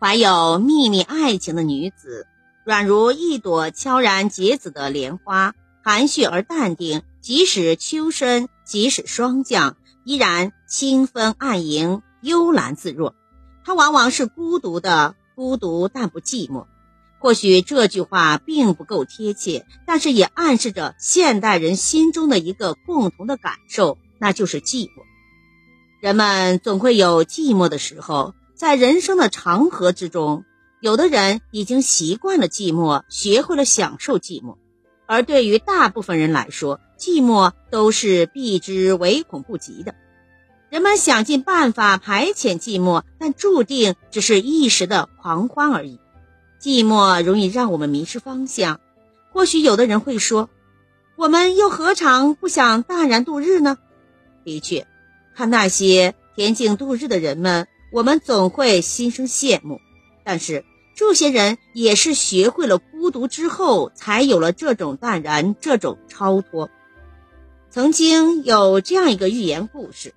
怀有秘密爱情的女子，软如一朵悄然结子的莲花，含蓄而淡定。即使秋深，即使霜降，依然清风暗盈，幽兰自若。她往往是孤独的，孤独但不寂寞。或许这句话并不够贴切，但是也暗示着现代人心中的一个共同的感受，那就是寂寞。人们总会有寂寞的时候，在人生的长河之中，有的人已经习惯了寂寞，学会了享受寂寞；而对于大部分人来说，寂寞都是避之唯恐不及的。人们想尽办法排遣寂寞，但注定只是一时的狂欢而已。寂寞容易让我们迷失方向。或许有的人会说：“我们又何尝不想淡然度日呢？”的确。看那些恬静度日的人们，我们总会心生羡慕。但是这些人也是学会了孤独之后，才有了这种淡然，这种超脱。曾经有这样一个寓言故事：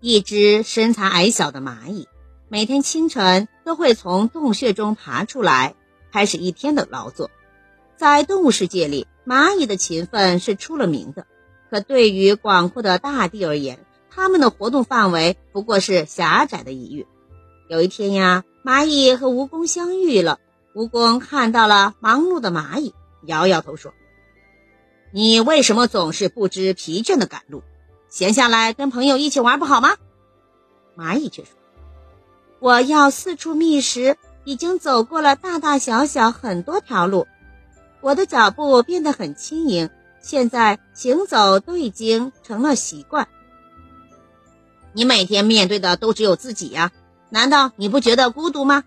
一只身材矮小的蚂蚁，每天清晨都会从洞穴中爬出来，开始一天的劳作。在动物世界里，蚂蚁的勤奋是出了名的。可对于广阔的大地而言，他们的活动范围不过是狭窄的一域。有一天呀，蚂蚁和蜈蚣相遇了。蜈蚣看到了忙碌的蚂蚁，摇摇头说：“你为什么总是不知疲倦的赶路？闲下来跟朋友一起玩不好吗？”蚂蚁却说：“我要四处觅食，已经走过了大大小小很多条路，我的脚步变得很轻盈，现在行走都已经成了习惯。”你每天面对的都只有自己呀，难道你不觉得孤独吗？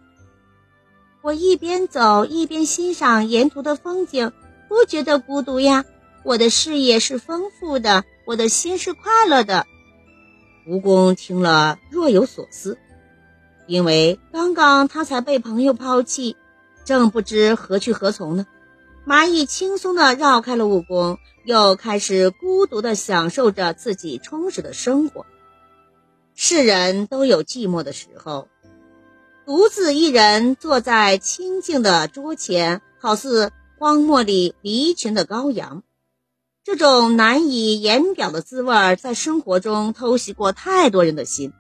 我一边走一边欣赏沿途的风景，不觉得孤独呀。我的视野是丰富的，我的心是快乐的。蜈蚣听了若有所思，因为刚刚他才被朋友抛弃，正不知何去何从呢。蚂蚁轻松地绕开了蜈蚣，又开始孤独地享受着自己充实的生活。世人都有寂寞的时候，独自一人坐在清静的桌前，好似荒漠里离群的羔羊。这种难以言表的滋味，在生活中偷袭过太多人的心。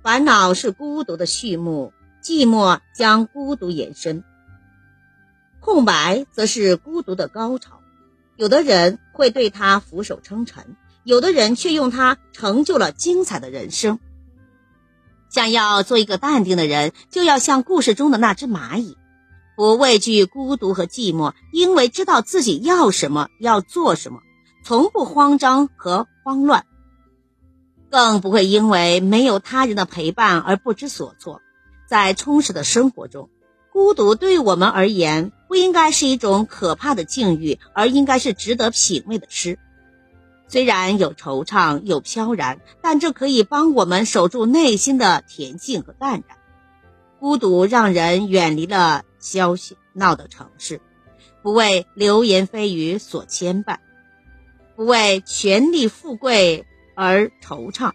烦恼是孤独的序幕，寂寞将孤独延伸，空白则是孤独的高潮。有的人会对他俯首称臣，有的人却用它成就了精彩的人生。想要做一个淡定的人，就要像故事中的那只蚂蚁，不畏惧孤独和寂寞，因为知道自己要什么，要做什么，从不慌张和慌乱，更不会因为没有他人的陪伴而不知所措。在充实的生活中，孤独对我们而言不应该是一种可怕的境遇，而应该是值得品味的诗。虽然有惆怅，有飘然，但这可以帮我们守住内心的恬静和淡然。孤独让人远离了喧闹的城市，不为流言蜚语所牵绊，不为权力富贵而惆怅。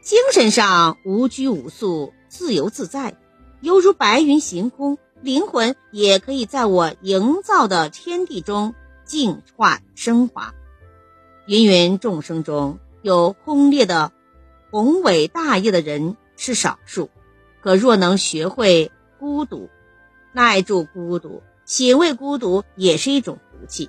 精神上无拘无束，自由自在，犹如白云行空。灵魂也可以在我营造的天地中净化升华。芸芸众生中有轰烈的宏伟大业的人是少数，可若能学会孤独，耐住孤独，品味孤独，也是一种福气。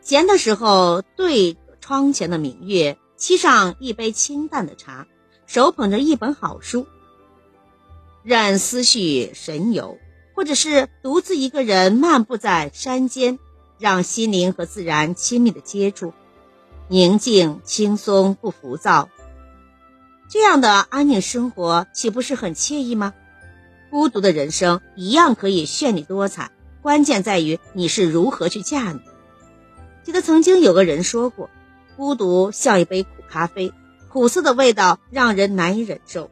闲的时候，对窗前的明月，沏上一杯清淡的茶，手捧着一本好书，任思绪神游，或者是独自一个人漫步在山间。让心灵和自然亲密的接触，宁静、轻松、不浮躁，这样的安宁生活岂不是很惬意吗？孤独的人生一样可以绚丽多彩，关键在于你是如何去驾驭。记得曾经有个人说过，孤独像一杯苦咖啡，苦涩的味道让人难以忍受，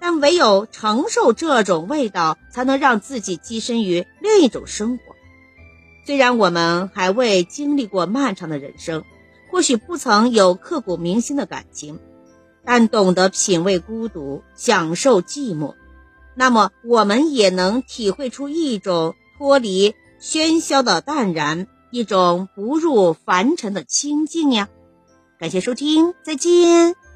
但唯有承受这种味道，才能让自己跻身于另一种生活。虽然我们还未经历过漫长的人生或许不曾有刻骨铭心的感情但懂得品味孤独享受寂寞那么我们也能体会出一种脱离喧嚣的淡然一种不入凡尘的清静呀。感谢收听再见。